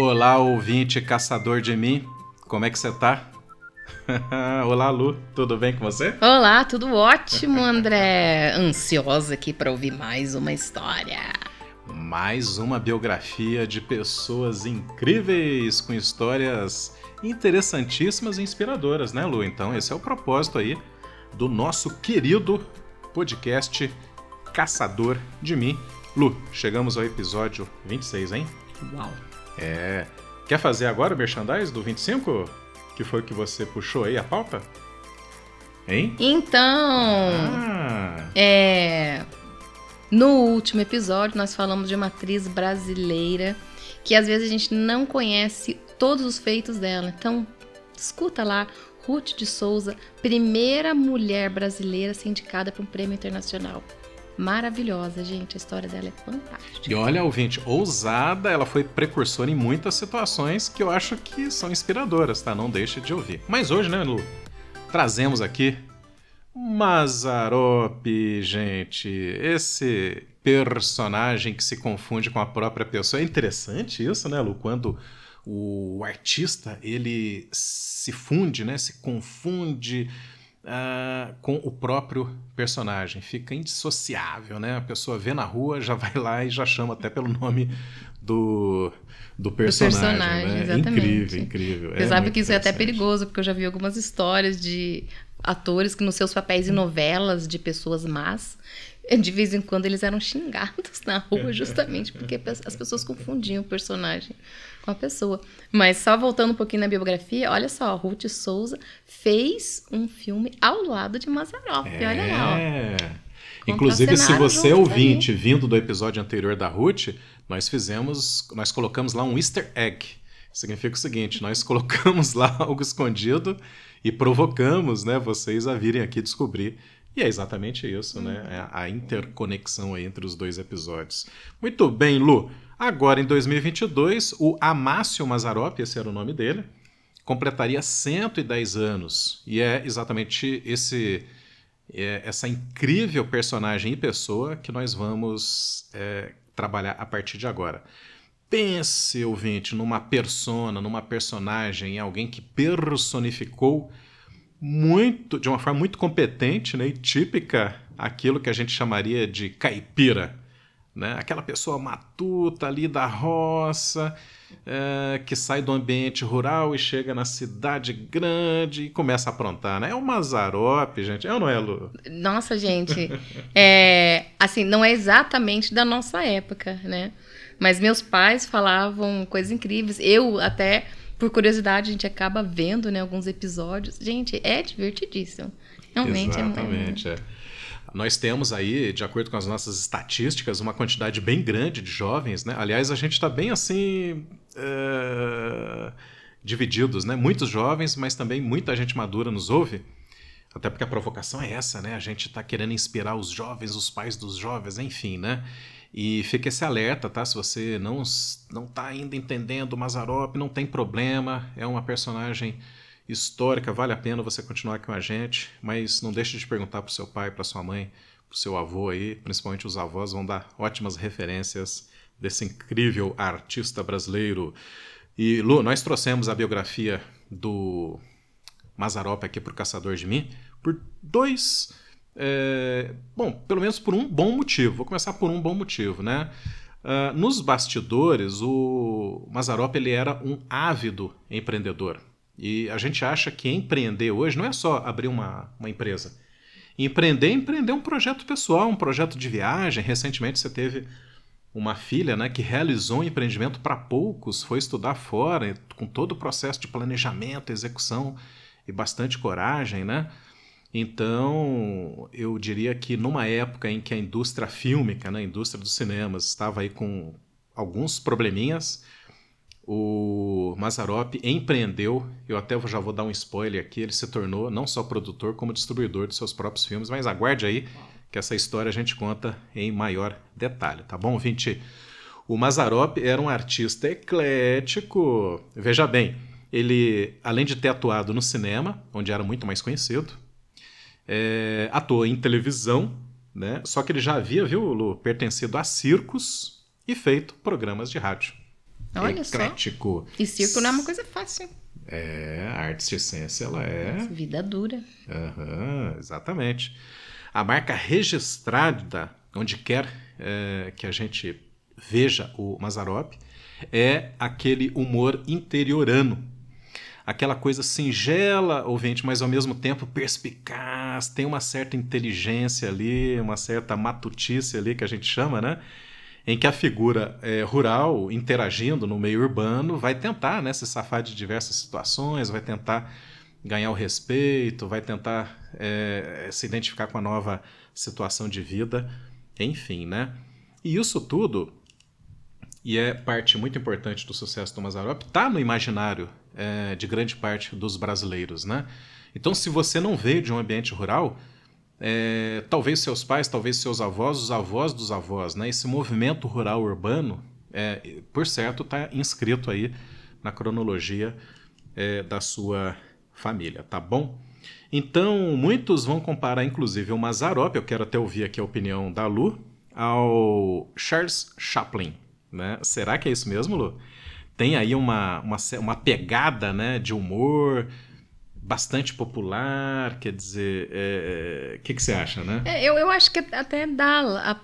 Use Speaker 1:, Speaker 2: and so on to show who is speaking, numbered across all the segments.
Speaker 1: Olá, ouvinte caçador de mim. Como é que você tá? Olá, Lu. Tudo bem com você?
Speaker 2: Olá, tudo ótimo, André. Ansiosa aqui para ouvir mais uma história.
Speaker 1: Mais uma biografia de pessoas incríveis com histórias interessantíssimas e inspiradoras, né, Lu? Então, esse é o propósito aí do nosso querido podcast Caçador de Mim. Lu, chegamos ao episódio 26, hein?
Speaker 2: Uau.
Speaker 1: É. Quer fazer agora o merchandise do 25? Que foi o que você puxou aí a pauta? Hein?
Speaker 2: Então.
Speaker 1: Ah,
Speaker 2: É. No último episódio, nós falamos de uma atriz brasileira que às vezes a gente não conhece todos os feitos dela. Então, escuta lá. Ruth de Souza, primeira mulher brasileira a ser indicada para um prêmio internacional. Maravilhosa, gente. A história dela é fantástica.
Speaker 1: e olha, ouvinte, ousada, ela foi precursora em muitas situações que eu acho que são inspiradoras, tá? Não deixe de ouvir. Mas hoje, né, Lu? Trazemos aqui Mazarope, gente. Esse personagem que se confunde com a própria pessoa. É interessante isso, né, Lu? Quando o artista ele se funde, né? Se confunde ah, com o próprio personagem. Fica indissociável, né? A pessoa vê na rua, já vai lá e já chama até pelo nome do, do personagem.
Speaker 2: personagem,
Speaker 1: né?
Speaker 2: exatamente.
Speaker 1: Incrível, incrível.
Speaker 2: Você sabe
Speaker 1: muito
Speaker 2: que isso é até perigoso, porque eu já vi algumas histórias de atores que nos seus papéis em novelas de pessoas más, de vez em quando eles eram xingados na rua justamente porque as pessoas confundiam o personagem com a pessoa. Mas só voltando um pouquinho na biografia, olha só, Ruth Souza fez um filme ao lado de Mazzaropi, olha lá, ó.
Speaker 1: É. Inclusive, se você é ouvinte vindo do episódio anterior da Ruth, nós fizemos, nós colocamos lá um easter egg. Significa o seguinte, nós colocamos lá algo escondido e provocamos, né, vocês a virem aqui descobrir. E é exatamente isso, né? É a interconexão entre os dois episódios. Muito bem, Lu. Agora, em 2022, o Amácio Mazzaropi, esse era o nome dele, completaria 110 anos. E é exatamente esse é essa incrível personagem e pessoa que nós vamos é, trabalhar a partir de agora. Pense, ouvinte, numa persona, numa personagem, em alguém que personificou muito, de uma forma muito competente né, e típica aquilo que a gente chamaria de caipira. Né? Aquela pessoa matuta ali da roça, é, que sai do ambiente rural e chega na cidade grande e começa a aprontar. Né? É o Mazarope, gente. É ou não é, Lu?
Speaker 2: Nossa, gente, é, assim, não é exatamente da nossa época, né? Mas meus pais falavam coisas incríveis. Eu até, por curiosidade, a gente acaba vendo, né, alguns episódios. Gente, é divertidíssimo. Realmente
Speaker 1: Exatamente, é. Nós temos aí, de acordo com as nossas estatísticas, uma quantidade bem grande de jovens, né? Aliás, a gente está bem assim. é, divididos, né? Muitos jovens, mas também muita gente madura nos ouve. Até porque a provocação é essa, né? A gente está querendo inspirar os jovens, os pais dos jovens, enfim, né? E fica esse alerta, tá? Se você não não está ainda entendendo o Mazarop, não tem problema. É uma personagem histórica, vale a pena você continuar com a gente, mas não deixe de perguntar para o seu pai, para sua mãe, para o seu avô aí, principalmente os avós vão dar ótimas referências desse incrível artista brasileiro. E Lu, nós trouxemos a biografia do Mazarop aqui para o Caçador de Mim por dois, é, bom, pelo menos por um bom motivo. Vou começar por um bom motivo, né? Ah, nos bastidores, o Mazarop ele era um ávido empreendedor. E a gente acha que empreender hoje não é só abrir uma, uma empresa. Empreender é empreender um projeto pessoal, um projeto de viagem. Recentemente você teve uma filha né, que realizou um empreendimento para poucos, foi estudar fora, com todo o processo de planejamento, execução e bastante coragem, né? Então, eu diria que numa época em que a indústria fílmica, né, a indústria dos cinemas, estava aí com alguns probleminhas, o Mazarop empreendeu, eu até já vou dar um spoiler aqui, ele se tornou não só produtor, como distribuidor de seus próprios filmes, mas aguarde aí que essa história a gente conta em maior detalhe, tá bom, Vinte? O Mazarop era um artista eclético, veja bem, ele, além de ter atuado no cinema, onde era muito mais conhecido, é, atuou em televisão, né? Só que ele já havia, viu, Lu, pertencido a circos e feito programas de rádio.
Speaker 2: Olha eclético. Só. E circo não é uma coisa fácil.
Speaker 1: É, a arte circense, ela é...
Speaker 2: Vida dura.
Speaker 1: Uhum, exatamente. A marca registrada, onde quer é, que a gente veja o Mazarop, é aquele humor interiorano. Aquela coisa singela, ouvinte, mas ao mesmo tempo perspicaz, tem uma certa inteligência ali, uma certa matutice ali que a gente chama, né? Em que a figura é, rural, interagindo no meio urbano, vai tentar né, se safar de diversas situações, vai tentar ganhar o respeito, vai tentar é, se identificar com a nova situação de vida, enfim, né? E isso tudo e é parte muito importante do sucesso do Mazarop, está no imaginário é, de grande parte dos brasileiros, né? Então, se você não veio de um ambiente rural, é, talvez seus pais, talvez seus avós, os avós dos avós, né? Esse movimento rural urbano, é, por certo, está inscrito aí na cronologia é, da sua família, tá bom? Então, muitos vão comparar, inclusive, o Mazarop, eu quero até ouvir aqui a opinião da Lu, ao Charles Chaplin, né? Será que é isso mesmo, Lu? Tem aí uma, uma, uma pegada né, de humor bastante popular, quer dizer, o é, é, que, que você acha, né?
Speaker 2: É, eu, eu acho que até dá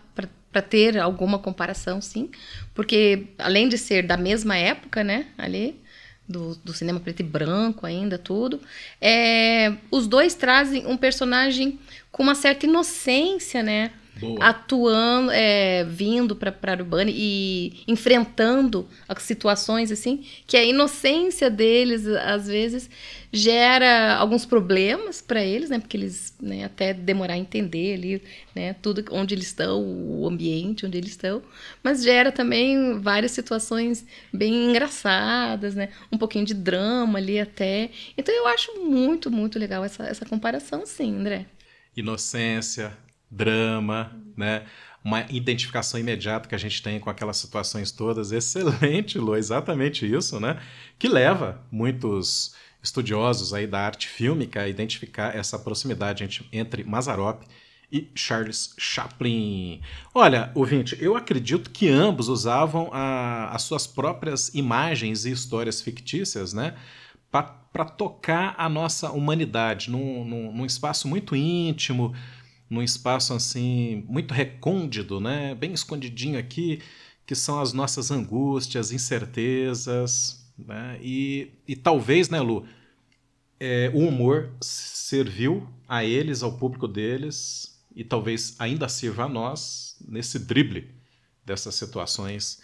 Speaker 2: para ter alguma comparação, sim, porque além de ser da mesma época, né, ali, do, do cinema preto e branco ainda, tudo, é, os dois trazem um personagem com uma certa inocência, né, Boa. atuando, é, vindo para Urbana e enfrentando as situações assim, que a inocência deles às vezes gera alguns problemas para eles, né? Porque eles né, até demorar a entender ali, né? Tudo onde eles estão, o ambiente onde eles estão, mas gera também várias situações bem engraçadas, né? Um pouquinho de drama ali até. Então eu acho muito, muito legal essa, essa comparação, sim, André.
Speaker 1: Inocência, drama, né? Uma identificação imediata que a gente tem com aquelas situações todas. Excelente, Lu, exatamente isso, né? Que leva muitos estudiosos aí da arte fílmica a identificar essa proximidade entre Mazarop e Charles Chaplin. Olha, ouvinte, eu acredito que ambos usavam a, as suas próprias imagens e histórias fictícias, né? Para tocar a nossa humanidade num, num, num espaço muito íntimo, num espaço assim muito recôndito, né? Bem escondidinho aqui, que são as nossas angústias, incertezas, né? E, e talvez, né, Lu, é, o humor serviu a eles, ao público deles, e talvez ainda sirva a nós nesse drible dessas situações,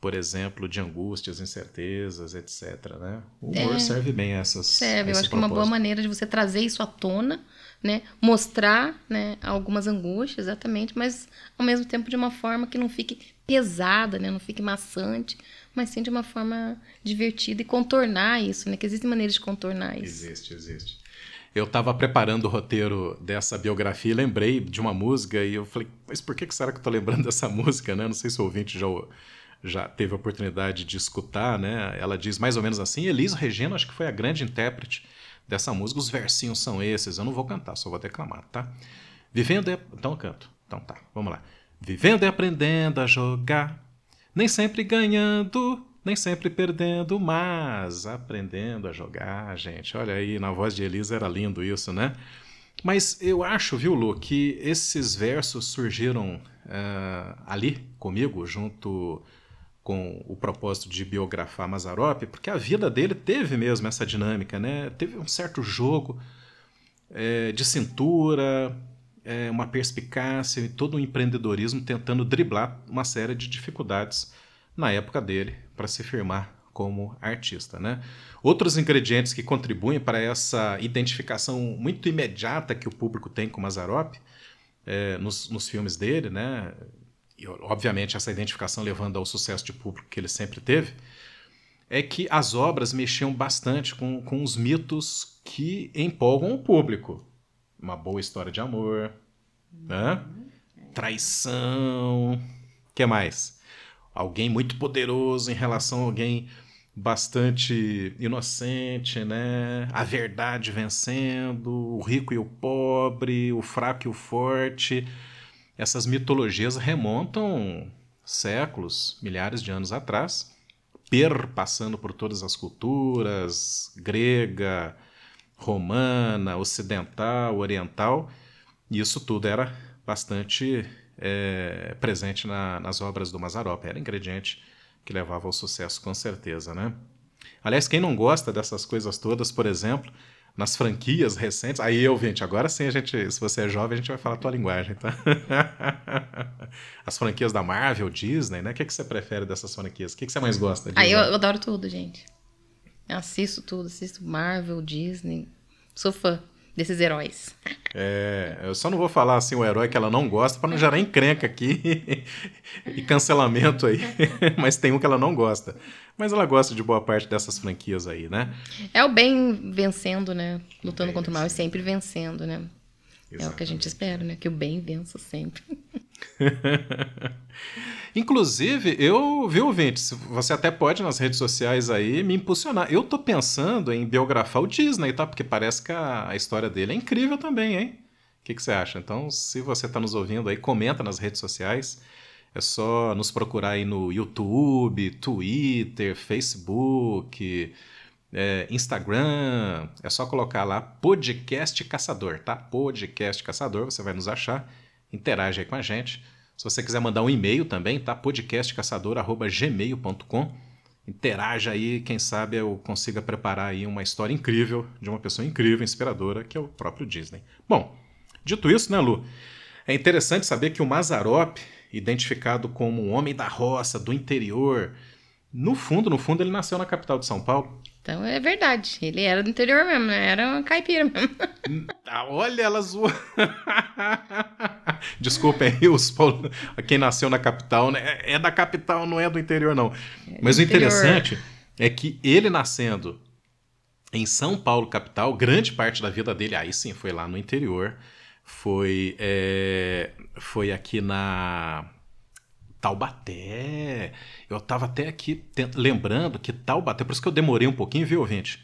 Speaker 1: por exemplo, de angústias, incertezas, etc. Né? O humor é, serve bem a essas.
Speaker 2: Serve, eu acho que é uma boa maneira de você trazer isso à tona né, mostrar né, algumas angústias, exatamente, mas ao mesmo tempo de uma forma que não fique pesada, né, não fique maçante, mas sim de uma forma divertida e contornar isso, né, que existem maneiras de contornar isso.
Speaker 1: Existe, existe. Eu estava preparando o roteiro dessa biografia e lembrei de uma música e eu falei, mas por que será que eu estou lembrando dessa música, né? Não sei se o ouvinte já, já teve a oportunidade de escutar, né? Ela diz mais ou menos assim, Elis Regina acho que foi a grande intérprete dessa música. Os versinhos são esses, eu não vou cantar, só vou declamar, tá? Vivendo é. Então eu canto. Então tá, vamos lá. Vivendo e aprendendo a jogar, nem sempre ganhando, nem sempre perdendo, mas aprendendo a jogar, gente. Olha aí, na voz de Elisa era lindo isso, né? Mas eu acho, viu, Lu, que esses versos surgiram uh, ali comigo, junto com o propósito de biografar Mazarop, porque a vida dele teve mesmo essa dinâmica, né? Teve um certo jogo é, de cintura, é, uma perspicácia e todo um empreendedorismo tentando driblar uma série de dificuldades na época dele para se firmar como artista, né? Outros ingredientes que contribuem para essa identificação muito imediata que o público tem com Mazarop é, nos, nos filmes dele, né? E obviamente essa identificação levando ao sucesso de público que ele sempre teve, é que as obras mexiam bastante com, com os mitos que empolgam o público. Uma boa história de amor, né? traição, que mais? Alguém muito poderoso em relação a alguém bastante inocente, né? A verdade vencendo, o rico e o pobre, o fraco e o forte essas mitologias remontam séculos, milhares de anos atrás, perpassando por todas as culturas, grega, romana, ocidental, oriental, isso tudo era bastante é, presente na, nas obras do Mazarop, era ingrediente que levava ao sucesso com certeza, né? Aliás, quem não gosta dessas coisas todas, por exemplo, nas franquias recentes. Aí, ouvinte, agora sim a gente, se você é jovem, a gente vai falar a tua linguagem, tá? As franquias da Marvel, Disney, né? O que, que você prefere dessas franquias? O que, que você mais gosta?
Speaker 2: Aí eu, eu adoro tudo, gente. Eu assisto tudo, assisto Marvel, Disney. Sou fã desses heróis.
Speaker 1: É, eu só não vou falar assim o herói que ela não gosta para não gerar encrenca aqui e cancelamento aí, mas tem um que ela não gosta. Mas ela gosta de boa parte dessas franquias aí, né?
Speaker 2: É o bem vencendo, né? Lutando contra o mal e sempre vencendo, né? Exatamente. É o que a gente espera, né? Que o bem vença sempre.
Speaker 1: Inclusive, eu, viu, ouvinte, você até pode nas redes sociais aí me impulsionar. Eu tô pensando em biografar o Disney, tá? Porque parece que a, a história dele é incrível também, hein? O que, que você acha? Então, se você está nos ouvindo aí, comenta nas redes sociais. É só nos procurar aí no YouTube, Twitter, Facebook, é, Instagram. É só colocar lá Podcast Caçador, tá? Podcast Caçador, você vai nos achar. Interage aí com a gente. Se você quiser mandar um e-mail também, tá? podcastcaçador.gmail.com Interaja aí, quem sabe eu consiga preparar aí uma história incrível de uma pessoa incrível, inspiradora, que é o próprio Disney. Bom, dito isso, né, Lu? É interessante saber que o Mazarop, identificado como um homem da roça, do interior, no fundo, no fundo, ele nasceu na capital de São Paulo.
Speaker 2: Então é verdade. Ele era do interior mesmo, né? era uma caipira mesmo.
Speaker 1: Ah, olha, ela zoou. Desculpem aí, os Paulo... quem nasceu na capital, né? É da capital, não é do interior, não. É Mas o interessante é que ele nascendo em São Paulo, capital, grande parte da vida dele, aí sim, foi lá no interior. Foi, é... foi aqui na Taubaté. Eu estava até aqui lembrando que Taubaté, por isso que eu demorei um pouquinho, viu, ouvinte?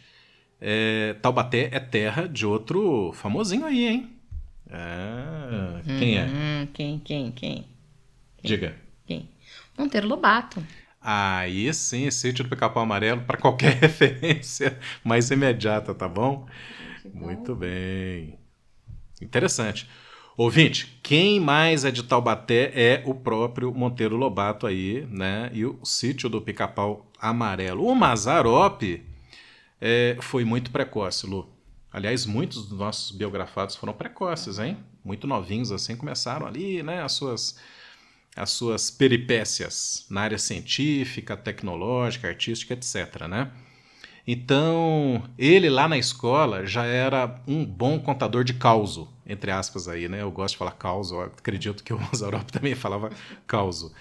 Speaker 1: É, Taubaté é terra de outro famosinho aí, hein? Ah, quem é?
Speaker 2: Hum, quem, quem, quem?
Speaker 1: Diga.
Speaker 2: Quem? Monteiro Lobato.
Speaker 1: Aí sim, sítio do Pica-Pau Amarelo, para qualquer referência mais imediata, tá bom? Muito bem. Interessante. Ouvinte, quem mais é de Taubaté é o próprio Monteiro Lobato aí, né? E o sítio do Pica-Pau Amarelo. O Mazarope é, foi muito precoce, Lu. Aliás, muitos dos nossos biografados foram precoces, hein? Muito novinhos assim, começaram ali, né? As suas, as suas peripécias na área científica, tecnológica, artística, etc, né? Então, ele lá na escola já era um bom contador de causo, entre aspas aí, né? Eu gosto de falar causo, acredito que o Mazarop também falava causo.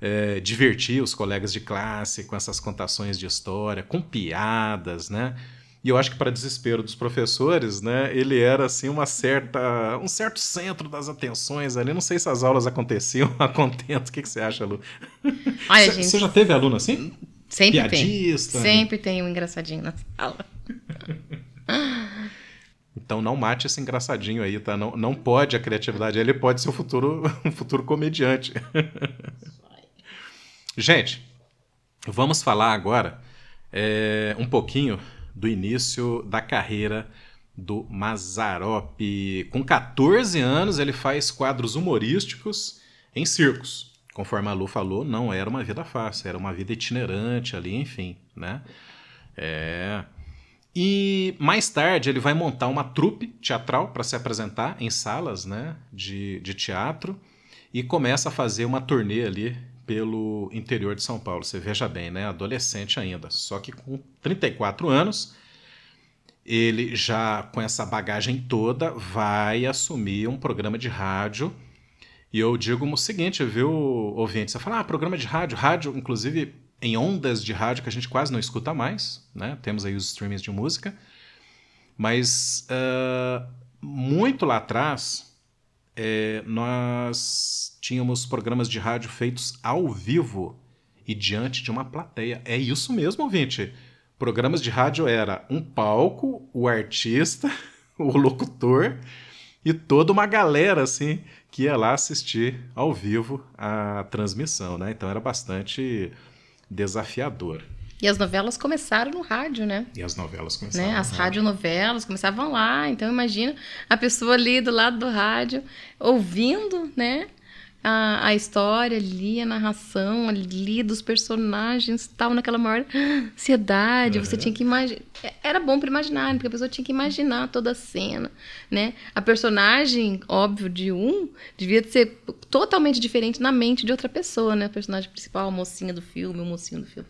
Speaker 1: É, divertia os colegas de classe com essas contações de história, com piadas, né? E eu acho que para desespero dos professores, né, ele era assim uma certa, um certo centro das atenções ali. Não sei se as aulas aconteciam a contento. O que, que você acha, Lu?
Speaker 2: Olha, gente,
Speaker 1: você já teve aluno assim?
Speaker 2: Sempre Piadista. tem. Sempre tem um engraçadinho na sala.
Speaker 1: Então não mate esse engraçadinho aí, tá? Não, não pode a criatividade. Ele pode ser um futuro, um futuro comediante. Gente, vamos falar agora é, um pouquinho do início da carreira do Mazarop. Com 14 anos, ele faz quadros humorísticos em circos conforme a Lu falou, não era uma vida fácil, era uma vida itinerante ali, enfim, né? É. E mais tarde ele vai montar uma trupe teatral para se apresentar em salas né, de, de teatro e começa a fazer uma turnê ali pelo interior de São Paulo. Você veja bem, né? Adolescente ainda. Só que com 34 anos, ele já com essa bagagem toda vai assumir um programa de rádio e eu digo o seguinte, viu, ouvinte? Você fala, ah, programa de rádio, rádio, inclusive em ondas de rádio que a gente quase não escuta mais, né? Temos aí os streamings de música. Mas uh, muito lá atrás, é, nós tínhamos programas de rádio feitos ao vivo e diante de uma plateia. É isso mesmo, ouvinte. Programas de rádio era um palco, o artista, o locutor e toda uma galera assim que ia lá assistir ao vivo a transmissão, né? Então era bastante desafiador.
Speaker 2: E as novelas começaram no rádio, né?
Speaker 1: E as novelas começaram.
Speaker 2: Né? As radionovelas começavam lá. Então, imagina a pessoa ali do lado do rádio, ouvindo, né? A, a história ali, a narração ali dos personagens, estavam naquela maior ansiedade. Uhum. Você tinha que imaginar. Era bom para imaginar, porque a pessoa tinha que imaginar toda a cena, né? A personagem, óbvio, de um, devia ser totalmente diferente na mente de outra pessoa, né? A personagem principal, a mocinha do filme, o mocinho do filme.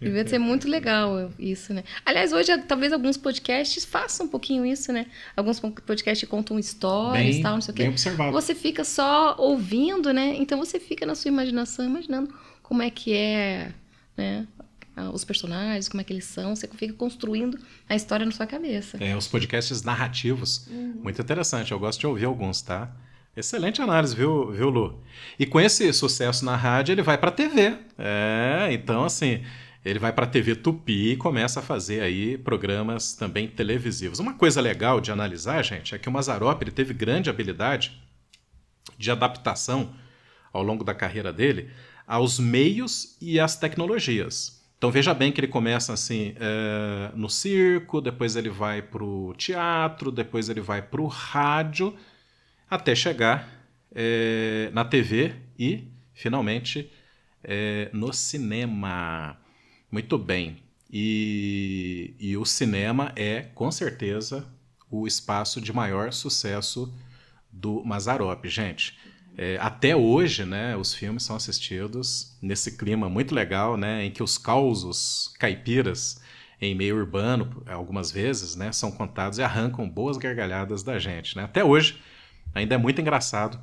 Speaker 2: Devia ser muito legal isso, né? Aliás, hoje talvez alguns podcasts façam um pouquinho isso, né? Alguns podcasts contam histórias e tal, não sei o quê.
Speaker 1: Observado.
Speaker 2: Você fica só ouvindo, né? Então você fica na sua imaginação imaginando como é que é, né? Os personagens, como é que eles são, você fica construindo a história na sua cabeça.
Speaker 1: É, os podcasts narrativos. Uhum. Muito interessante, eu gosto de ouvir alguns, tá? Excelente análise, viu, viu, Lu? E com esse sucesso na rádio, ele vai para TV. É, então, assim, ele vai para a TV Tupi e começa a fazer aí programas também televisivos. Uma coisa legal de analisar, gente, é que o Mazarop ele teve grande habilidade de adaptação ao longo da carreira dele aos meios e às tecnologias. Então veja bem que ele começa assim é, no circo, depois ele vai para o teatro, depois ele vai para o rádio, até chegar é, na TV e finalmente é, no cinema. Muito bem. E, e o cinema é, com certeza, o espaço de maior sucesso do Mazarop, gente. É, até hoje, né, os filmes são assistidos nesse clima muito legal, né, em que os causos caipiras em meio urbano, algumas vezes, né, são contados e arrancam boas gargalhadas da gente, né. Até hoje, ainda é muito engraçado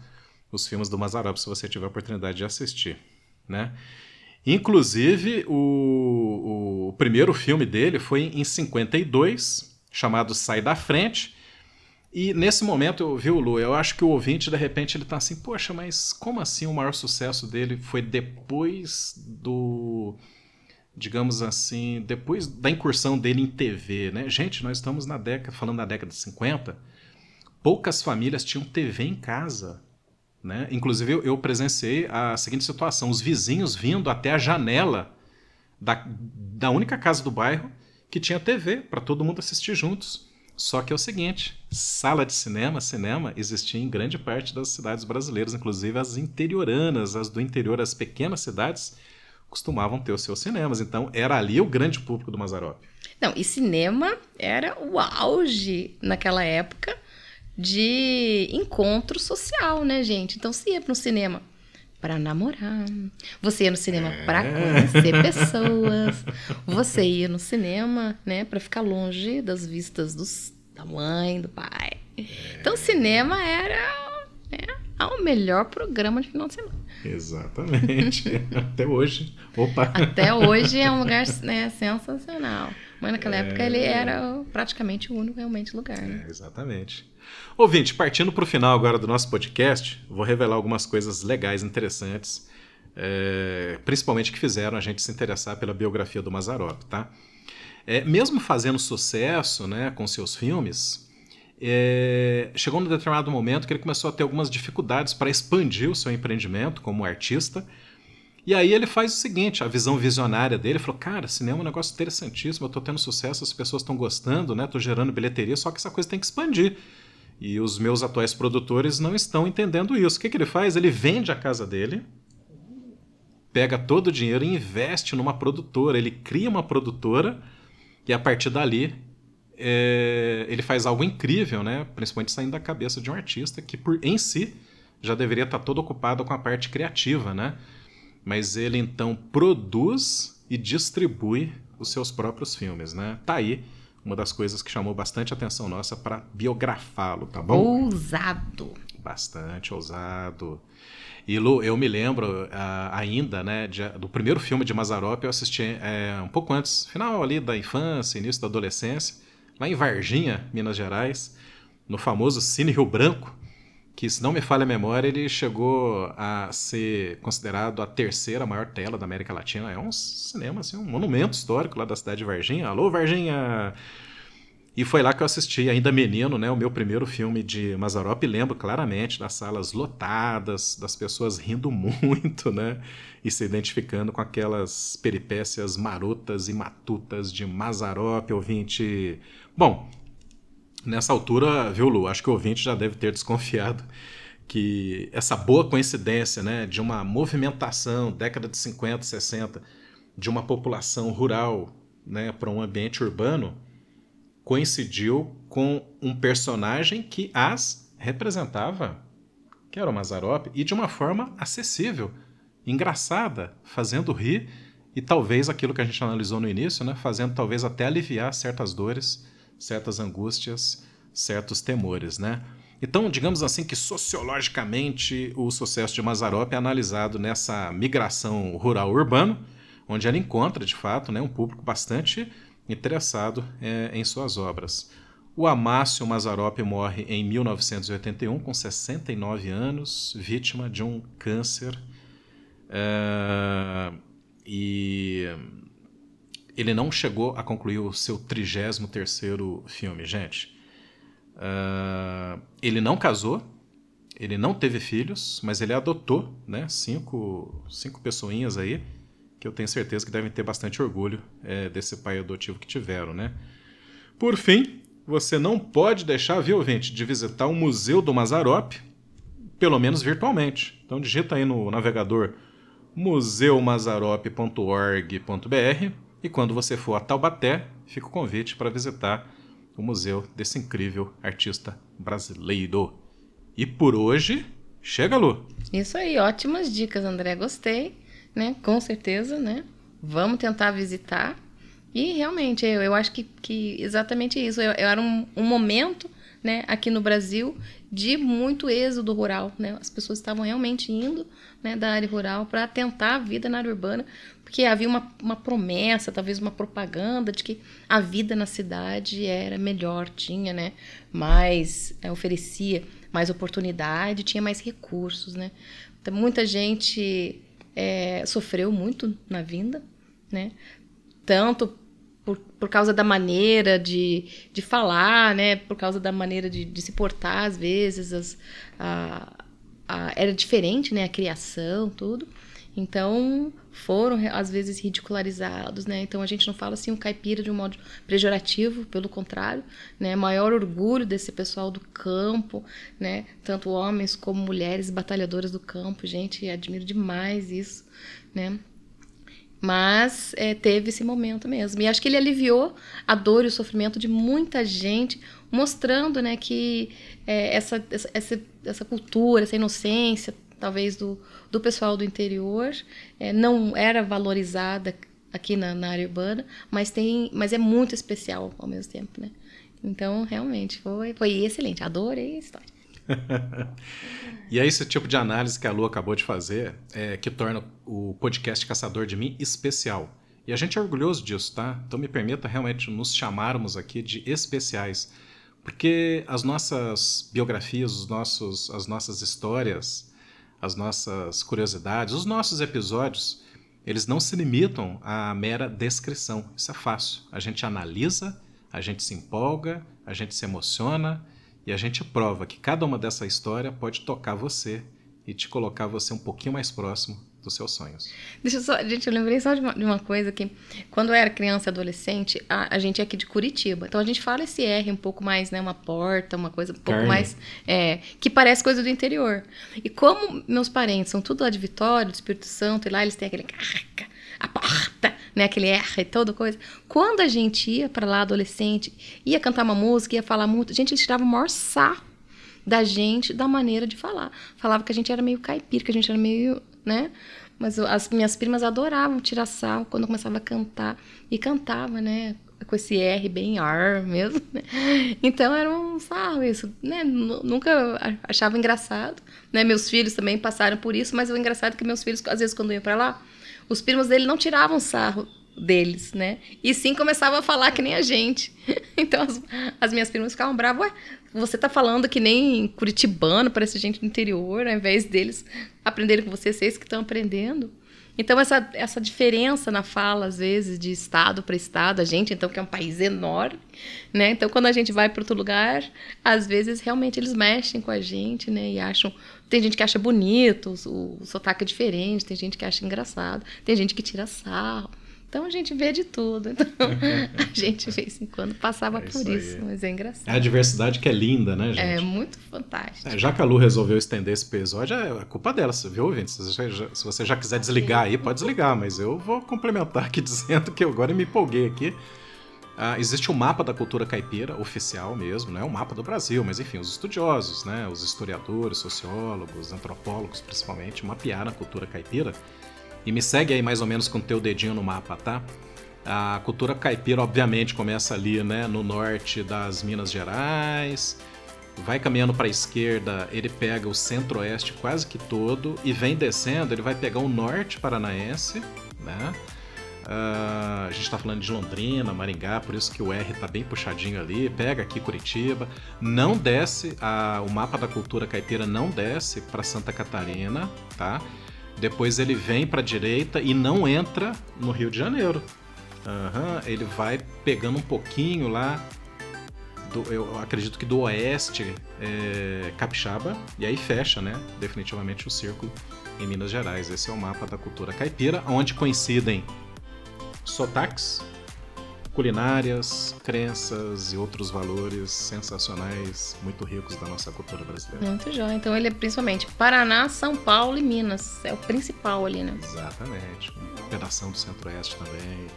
Speaker 1: os filmes do Mazarop, se você tiver a oportunidade de assistir, né. Inclusive, o, o primeiro filme dele foi em 52, chamado Sai da Frente. E nesse momento, viu, Lu, eu acho que o ouvinte, de repente, ele tá assim, poxa, mas como assim o maior sucesso dele foi depois do. Digamos assim, depois da incursão dele em TV, né? Gente, nós estamos na década, falando da década de 50, poucas famílias tinham TV em casa. Né? Inclusive, eu, presenciei a seguinte situação: os vizinhos vindo até a janela da, da única casa do bairro que tinha TV para todo mundo assistir juntos. Só que é o seguinte: sala de cinema, cinema, existia em grande parte das cidades brasileiras, inclusive as interioranas, as do interior, as pequenas cidades, costumavam ter os seus cinemas. Então, era ali o grande público do Mazarop.
Speaker 2: Não, e cinema era o auge naquela época de encontro social, né, gente? Então, você ia para o cinema para namorar, você ia no cinema é. para conhecer pessoas, você ia no cinema, né, para ficar longe das vistas dos, da mãe, do pai. É. Então, cinema era né, o melhor programa de final de semana.
Speaker 1: Exatamente. Até hoje. Opa!
Speaker 2: Até hoje é um lugar né, sensacional. Mas naquela é... época ele era praticamente o único realmente lugar. Né?
Speaker 1: É, exatamente. Ouvinte, partindo para o final agora do nosso podcast, vou revelar algumas coisas legais, interessantes, é, principalmente que fizeram a gente se interessar pela biografia do Mazarop, tá? É, mesmo fazendo sucesso né, com seus filmes, é, chegou num determinado momento que ele começou a ter algumas dificuldades para expandir o seu empreendimento como artista. E aí ele faz o seguinte, a visão visionária dele, falou, cara, cinema é um negócio interessantíssimo, eu estou tendo sucesso, as pessoas estão gostando, né? Tô gerando bilheteria, só que essa coisa tem que expandir. E os meus atuais produtores não estão entendendo isso. O que, que ele faz? Ele vende a casa dele, pega todo o dinheiro e investe numa produtora. Ele cria uma produtora e a partir dali é, ele faz algo incrível, né? principalmente saindo da cabeça de um artista que, por em si, já deveria estar todo ocupado com a parte criativa. Né? Mas ele então produz e distribui os seus próprios filmes. Né? Tá aí uma das coisas que chamou bastante atenção nossa para biografá-lo, tá bom?
Speaker 2: Ousado.
Speaker 1: Bastante ousado. E Lu, eu me lembro uh, ainda, né, de, do primeiro filme de Mazarop, eu assisti é, um pouco antes, final ali da infância, início da adolescência, lá em Varginha, Minas Gerais, no famoso Cine Rio Branco, que, se não me falha a memória, ele chegou a ser considerado a terceira maior tela da América Latina. É um cinema, assim, um monumento histórico lá da cidade de Varginha. Alô, Varginha! E foi lá que eu assisti, ainda menino, né, o meu primeiro filme de Mazarop. Lembro claramente das salas lotadas, das pessoas rindo muito, né? E se identificando com aquelas peripécias marotas e matutas de Mazarop, ouvinte. Bom, nessa altura, viu, Lu? Acho que o ouvinte já deve ter desconfiado que essa boa coincidência, né, de uma movimentação, década de 50, 60, de uma população rural, né, para um ambiente urbano coincidiu com um personagem que as representava, que era o Mazarop, e de uma forma acessível, engraçada, fazendo rir e talvez aquilo que a gente analisou no início, né, fazendo talvez até aliviar certas dores, certas angústias, certos temores, né? Então, digamos assim que sociologicamente o sucesso de Mazarop é analisado nessa migração rural-urbano, onde ela encontra, de fato, né, um público bastante interessado é, em suas obras. O Amácio Mazarop morre em 1981, com 69 anos, vítima de um câncer. É, e ele não chegou a concluir o seu 33º filme, gente. É, ele não casou, ele não teve filhos, mas ele adotou né, cinco, cinco pessoinhas aí que eu tenho certeza que devem ter bastante orgulho é, desse pai adotivo que tiveram, né? Por fim, você não pode deixar, viu, ouvinte, de visitar o Museu do Mazarop, pelo menos virtualmente. Então digita aí no navegador museumazarop.org.br e quando você for a Taubaté, fica o convite para visitar o museu desse incrível artista brasileiro. E por hoje, chega, Lu!
Speaker 2: Isso aí, ótimas dicas, André, gostei né? Com certeza, né? Vamos tentar visitar. E realmente, eu, eu acho que, que exatamente isso. Eu, eu era um, um momento né, aqui no Brasil de muito êxodo rural. Né? As pessoas estavam realmente indo né, da área rural para tentar a vida na área urbana, porque havia uma, uma promessa, talvez uma propaganda de que a vida na cidade era melhor, tinha né, mais, é, oferecia mais oportunidade, tinha mais recursos. Né? Então, muita gente é, sofreu muito na vinda, né? Tanto por, por causa da maneira de, de falar, né? Por causa da maneira de, de se portar, às vezes, as, a, a, era diferente, né? A criação, tudo. Então, foram às vezes ridicularizados, né? Então a gente não fala assim o caipira de um modo pejorativo, pelo contrário, né? Maior orgulho desse pessoal do campo, né? Tanto homens como mulheres batalhadoras do campo, gente, admiro demais isso, né? Mas é, teve esse momento mesmo. E acho que ele aliviou a dor e o sofrimento de muita gente, mostrando né, que é, essa, essa, essa cultura, essa inocência, talvez do, do pessoal do interior, é, não era valorizada aqui na, na, área urbana, mas tem, mas é muito especial ao mesmo tempo, né? Então, realmente, foi, foi excelente. Adorei a história.
Speaker 1: e é esse tipo de análise que a Lu acabou de fazer é, que torna o podcast Caçador de Mim especial. E a gente é orgulhoso disso, tá? Então me permita realmente nos chamarmos aqui de especiais. Porque as nossas biografias, os nossos, as nossas histórias, as nossas curiosidades, os nossos episódios, eles não se limitam à mera descrição. Isso é fácil. A gente analisa, a gente se empolga, a gente se emociona e a gente prova que cada uma dessa história pode tocar você e te colocar você um pouquinho mais próximo dos seus sonhos.
Speaker 2: Deixa eu só, gente, eu lembrei só de uma, de uma coisa que quando eu era criança e adolescente, a, a, gente é aqui de Curitiba. Então a gente fala esse R um pouco mais, né, uma porta, uma coisa um pouco Carne. mais é, que parece coisa do interior. E como meus parentes são tudo lá de Vitória, do Espírito Santo, e lá eles têm aquele a porta, né, aquele R e toda coisa. Quando a gente ia para lá adolescente, ia cantar uma música, ia falar muito, gente, eles tiravam o maior sarro da gente, da maneira de falar. Falava que a gente era meio caipira, que a gente era meio né? Mas as minhas primas adoravam tirar sal quando eu começava a cantar. E cantava, né? Com esse R bem ar mesmo, né? Então era um sarro isso, né? Nunca achava engraçado, né? Meus filhos também passaram por isso, mas o engraçado é que meus filhos, às vezes, quando iam para lá, os primos dele não tiravam sarro deles, né? E sim começavam a falar que nem a gente. Então as, as minhas primas ficavam bravas, ué, você tá falando que nem curitibano, parece gente do interior, ao invés deles aprenderem com você, vocês que estão aprendendo. Então, essa, essa diferença na fala, às vezes, de estado para estado, a gente, então, que é um país enorme, né? Então, quando a gente vai para outro lugar, às vezes, realmente, eles mexem com a gente, né? E acham... Tem gente que acha bonito, o, o sotaque é diferente, tem gente que acha engraçado, tem gente que tira sarro. Então a gente vê de tudo. Então a gente de vez em quando passava é por isso, mas é engraçado.
Speaker 1: É a diversidade que é linda, né, gente?
Speaker 2: É muito fantástico.
Speaker 1: É, já que a Lu resolveu estender esse episódio, é culpa dela, viu, ouvinte? Se você, já, se você já quiser desligar aí, pode desligar, mas eu vou complementar aqui dizendo que eu agora me empolguei aqui. Uh, existe um mapa da cultura caipira, oficial mesmo, não é um mapa do Brasil, mas enfim, os estudiosos, né, os historiadores, sociólogos, antropólogos principalmente, mapearam a cultura caipira e me segue aí mais ou menos com o teu dedinho no mapa, tá? A cultura caipira, obviamente, começa ali, né, no norte das Minas Gerais. Vai caminhando para a esquerda, ele pega o centro-oeste quase que todo e vem descendo, ele vai pegar o norte paranaense, né? Uh, a gente está falando de Londrina, Maringá, por isso que o R está bem puxadinho ali. Pega aqui Curitiba, não desce, a, o mapa da cultura caipira não desce para Santa Catarina, tá? Depois ele vem para a direita e não entra no Rio de Janeiro. Uhum, ele vai pegando um pouquinho lá, do, eu acredito que do oeste é, capixaba, e aí fecha, né? Definitivamente o círculo em Minas Gerais. Esse é o mapa da cultura caipira, onde coincidem sotaques, culinárias, crenças e outros valores sensacionais, muito ricos da nossa cultura brasileira.
Speaker 2: Muito jóia. Então ele é principalmente Paraná, São Paulo e Minas. É o principal ali, né?
Speaker 1: Exatamente. Um pedação do Centro-Oeste também.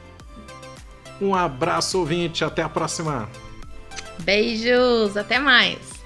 Speaker 1: Um abraço, ouvinte. Até a próxima.
Speaker 2: Beijos. Até mais.